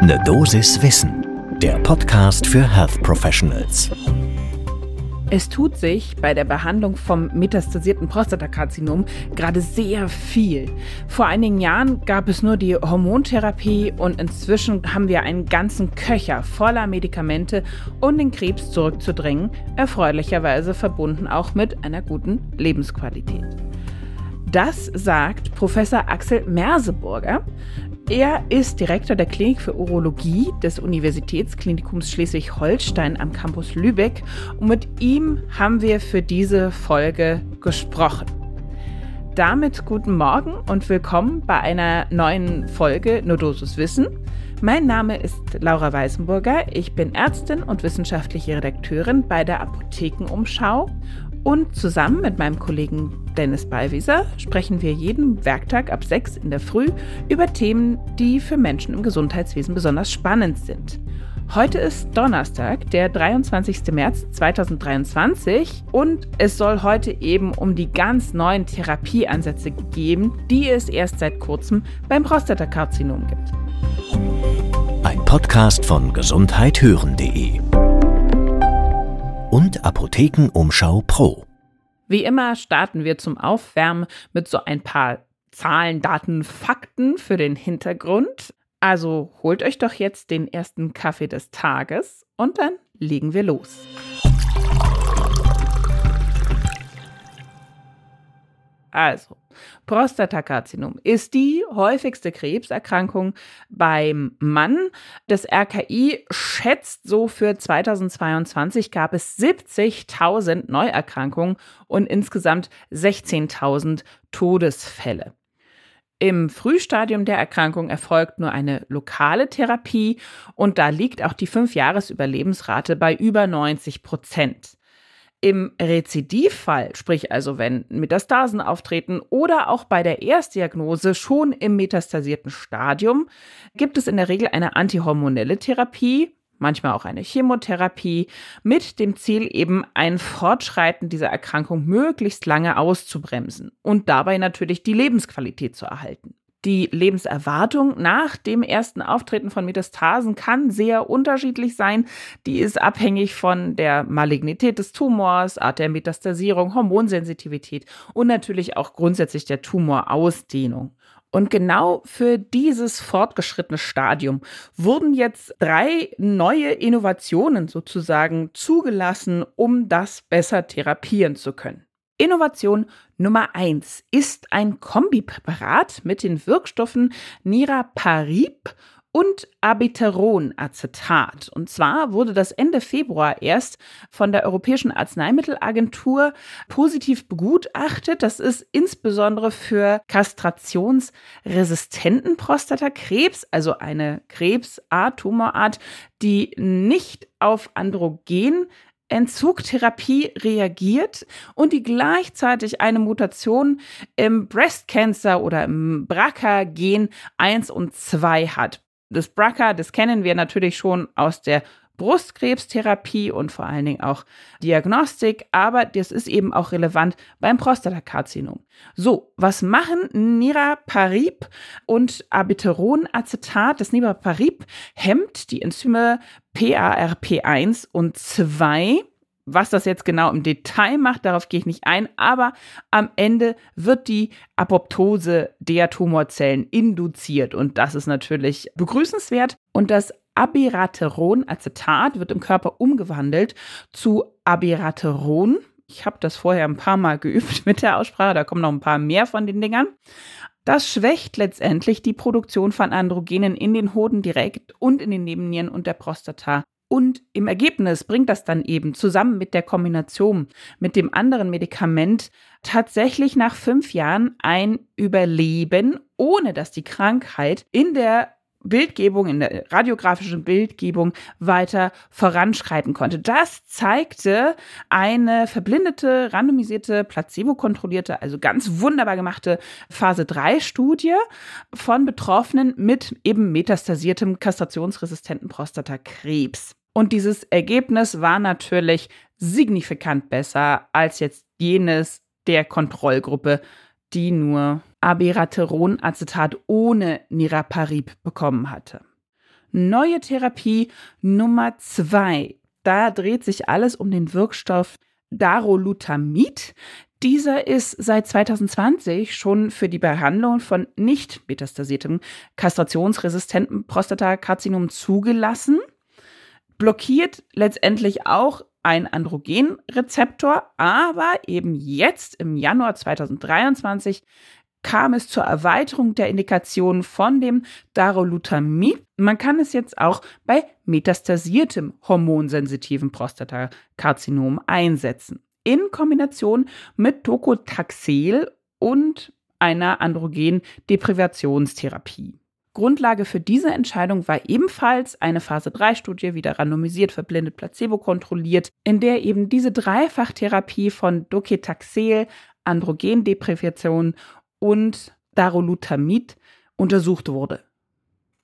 Ne Dosis Wissen, der Podcast für Health Professionals. Es tut sich bei der Behandlung vom metastasierten Prostatakarzinom gerade sehr viel. Vor einigen Jahren gab es nur die Hormontherapie und inzwischen haben wir einen ganzen Köcher voller Medikamente, um den Krebs zurückzudrängen, erfreulicherweise verbunden auch mit einer guten Lebensqualität. Das sagt Professor Axel Merseburger. Er ist Direktor der Klinik für Urologie des Universitätsklinikums Schleswig-Holstein am Campus Lübeck und mit ihm haben wir für diese Folge gesprochen. Damit guten Morgen und willkommen bei einer neuen Folge Nodosus Wissen. Mein Name ist Laura Weißenburger. Ich bin Ärztin und wissenschaftliche Redakteurin bei der Apothekenumschau und zusammen mit meinem Kollegen Dennis Ballwieser sprechen wir jeden Werktag ab 6 in der Früh über Themen, die für Menschen im Gesundheitswesen besonders spannend sind. Heute ist Donnerstag, der 23. März 2023 und es soll heute eben um die ganz neuen Therapieansätze gehen, die es erst seit kurzem beim Prostatakarzinom gibt. Ein Podcast von gesundheithören.de und Apothekenumschau Pro. Wie immer starten wir zum Aufwärmen mit so ein paar Zahlen, Daten, Fakten für den Hintergrund. Also holt euch doch jetzt den ersten Kaffee des Tages und dann legen wir los. Also, Prostatakarzinom ist die häufigste Krebserkrankung beim Mann. Das RKI schätzt so für 2022 gab es 70.000 Neuerkrankungen und insgesamt 16.000 Todesfälle. Im Frühstadium der Erkrankung erfolgt nur eine lokale Therapie und da liegt auch die 5-Jahres-Überlebensrate bei über 90 Prozent. Im Rezidivfall, sprich also wenn Metastasen auftreten oder auch bei der Erstdiagnose schon im metastasierten Stadium, gibt es in der Regel eine antihormonelle Therapie, manchmal auch eine Chemotherapie, mit dem Ziel eben ein Fortschreiten dieser Erkrankung möglichst lange auszubremsen und dabei natürlich die Lebensqualität zu erhalten. Die Lebenserwartung nach dem ersten Auftreten von Metastasen kann sehr unterschiedlich sein. Die ist abhängig von der Malignität des Tumors, Art der Metastasierung, Hormonsensitivität und natürlich auch grundsätzlich der Tumorausdehnung. Und genau für dieses fortgeschrittene Stadium wurden jetzt drei neue Innovationen sozusagen zugelassen, um das besser therapieren zu können. Innovation Nummer 1 ist ein Kombipräparat mit den Wirkstoffen Niraparib und Abiteronacetat. Und zwar wurde das Ende Februar erst von der Europäischen Arzneimittelagentur positiv begutachtet. Das ist insbesondere für kastrationsresistenten Prostatakrebs, also eine Krebsart, Tumorart, die nicht auf Androgen Entzugtherapie reagiert und die gleichzeitig eine Mutation im Breast Cancer oder im BRCA-Gen 1 und 2 hat. Das BRCA, das kennen wir natürlich schon aus der Brustkrebstherapie und vor allen Dingen auch Diagnostik, aber das ist eben auch relevant beim Prostatakarzinom. So, was machen Niraparib und Abiteronacetat? Das Niraparib hemmt die Enzyme PARP1 und 2 was das jetzt genau im Detail macht, darauf gehe ich nicht ein, aber am Ende wird die Apoptose der Tumorzellen induziert und das ist natürlich begrüßenswert. Und das Abirateron-Acetat wird im Körper umgewandelt zu Abirateron. Ich habe das vorher ein paar Mal geübt mit der Aussprache, da kommen noch ein paar mehr von den Dingern. Das schwächt letztendlich die Produktion von Androgenen in den Hoden direkt und in den Nebennieren und der Prostata. Und im Ergebnis bringt das dann eben zusammen mit der Kombination mit dem anderen Medikament tatsächlich nach fünf Jahren ein Überleben, ohne dass die Krankheit in der Bildgebung, in der radiografischen Bildgebung weiter voranschreiten konnte. Das zeigte eine verblindete, randomisierte, placebo-kontrollierte, also ganz wunderbar gemachte Phase 3 Studie von Betroffenen mit eben metastasiertem kastrationsresistenten Prostatakrebs. Und dieses Ergebnis war natürlich signifikant besser als jetzt jenes der Kontrollgruppe, die nur Abirateronacetat ohne Niraparib bekommen hatte. Neue Therapie Nummer zwei. Da dreht sich alles um den Wirkstoff Darolutamid. Dieser ist seit 2020 schon für die Behandlung von nicht metastasiertem kastrationsresistenten Prostatakarzinom zugelassen, blockiert letztendlich auch ein Androgenrezeptor, aber eben jetzt im Januar 2023 kam es zur Erweiterung der Indikation von dem Darolutamid. Man kann es jetzt auch bei metastasiertem hormonsensitiven Prostatakarzinom einsetzen, in Kombination mit Docotaxel und einer Androgen-Deprivationstherapie. Grundlage für diese Entscheidung war ebenfalls eine Phase-3-Studie, wieder randomisiert, verblindet, placebo-kontrolliert, in der eben diese Dreifachtherapie von Docetaxel, Androgendeprivation und Darolutamid untersucht wurde.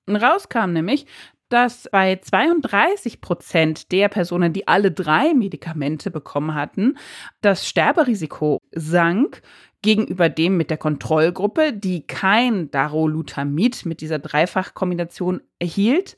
Rauskam nämlich, dass bei 32 Prozent der Personen, die alle drei Medikamente bekommen hatten, das Sterberisiko sank gegenüber dem mit der Kontrollgruppe, die kein Darolutamid mit dieser Dreifachkombination erhielt.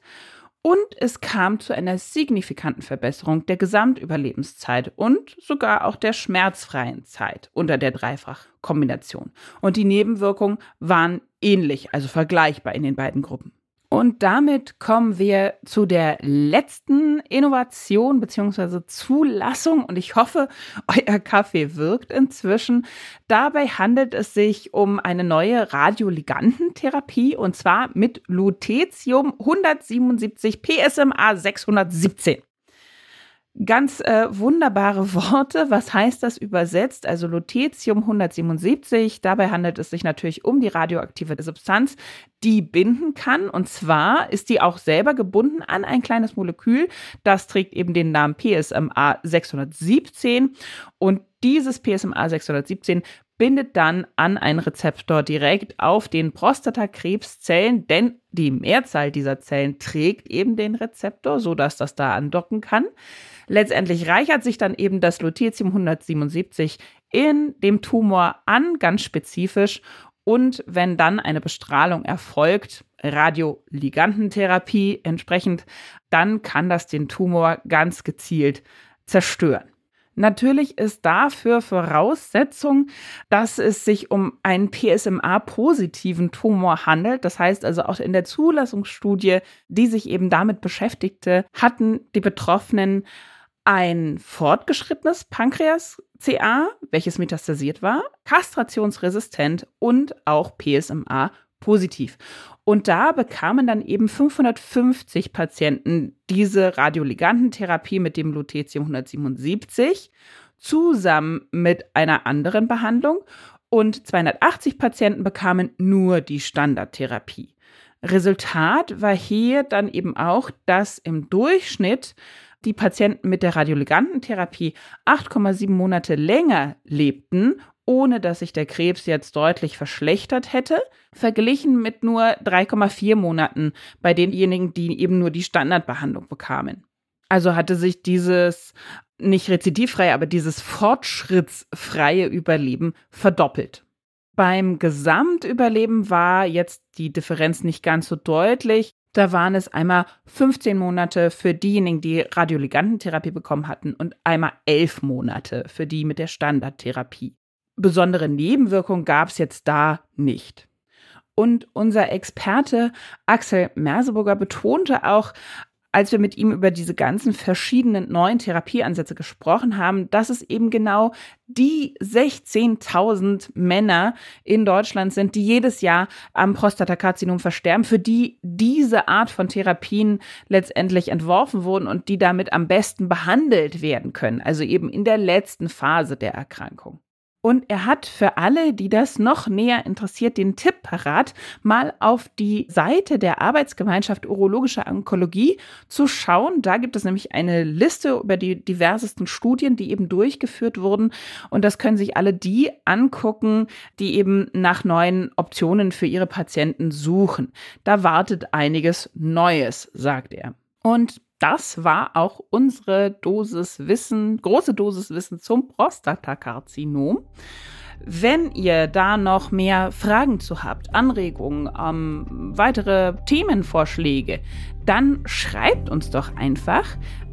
Und es kam zu einer signifikanten Verbesserung der Gesamtüberlebenszeit und sogar auch der schmerzfreien Zeit unter der Dreifachkombination. Und die Nebenwirkungen waren ähnlich, also vergleichbar in den beiden Gruppen. Und damit kommen wir zu der letzten Innovation bzw. Zulassung. Und ich hoffe, euer Kaffee wirkt inzwischen. Dabei handelt es sich um eine neue Radioligantentherapie und zwar mit Lutetium 177 PSMA 617. Ganz äh, wunderbare Worte. Was heißt das übersetzt? Also Lutetium 177. Dabei handelt es sich natürlich um die radioaktive Substanz, die binden kann. Und zwar ist die auch selber gebunden an ein kleines Molekül. Das trägt eben den Namen PSMA 617. Und dieses PSMA 617 bindet dann an einen Rezeptor direkt auf den Prostatakrebszellen, denn die Mehrzahl dieser Zellen trägt eben den Rezeptor, sodass das da andocken kann. Letztendlich reichert sich dann eben das Lutetium 177 in dem Tumor an, ganz spezifisch. Und wenn dann eine Bestrahlung erfolgt, Radioligantentherapie entsprechend, dann kann das den Tumor ganz gezielt zerstören. Natürlich ist dafür Voraussetzung, dass es sich um einen PSMA-positiven Tumor handelt. Das heißt also auch in der Zulassungsstudie, die sich eben damit beschäftigte, hatten die Betroffenen ein fortgeschrittenes Pankreas-CA, welches metastasiert war, kastrationsresistent und auch PSMA positiv. Und da bekamen dann eben 550 Patienten diese Radioligantentherapie mit dem Lutetium 177 zusammen mit einer anderen Behandlung und 280 Patienten bekamen nur die Standardtherapie. Resultat war hier dann eben auch, dass im Durchschnitt die Patienten mit der Radioligantentherapie 8,7 Monate länger lebten, ohne dass sich der Krebs jetzt deutlich verschlechtert hätte, verglichen mit nur 3,4 Monaten bei denjenigen, die eben nur die Standardbehandlung bekamen. Also hatte sich dieses nicht rezidivfreie, aber dieses fortschrittsfreie Überleben verdoppelt. Beim Gesamtüberleben war jetzt die Differenz nicht ganz so deutlich. Da waren es einmal 15 Monate für diejenigen, die Radioligantentherapie bekommen hatten und einmal 11 Monate für die mit der Standardtherapie. Besondere Nebenwirkungen gab es jetzt da nicht. Und unser Experte Axel Merseburger betonte auch, als wir mit ihm über diese ganzen verschiedenen neuen Therapieansätze gesprochen haben, dass es eben genau die 16.000 Männer in Deutschland sind, die jedes Jahr am Prostatakarzinom versterben, für die diese Art von Therapien letztendlich entworfen wurden und die damit am besten behandelt werden können, also eben in der letzten Phase der Erkrankung. Und er hat für alle, die das noch näher interessiert, den Tipp parat, mal auf die Seite der Arbeitsgemeinschaft Urologische Onkologie zu schauen. Da gibt es nämlich eine Liste über die diversesten Studien, die eben durchgeführt wurden. Und das können sich alle die angucken, die eben nach neuen Optionen für ihre Patienten suchen. Da wartet einiges Neues, sagt er. Und das war auch unsere Dosis Wissen, große Dosis Wissen zum Prostatakarzinom. Wenn ihr da noch mehr Fragen zu habt, Anregungen, ähm, weitere Themenvorschläge, dann schreibt uns doch einfach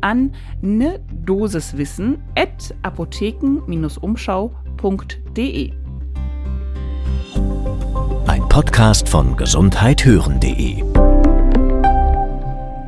an ne Dosiswissen at apotheken-umschau.de. Ein Podcast von gesundheithören.de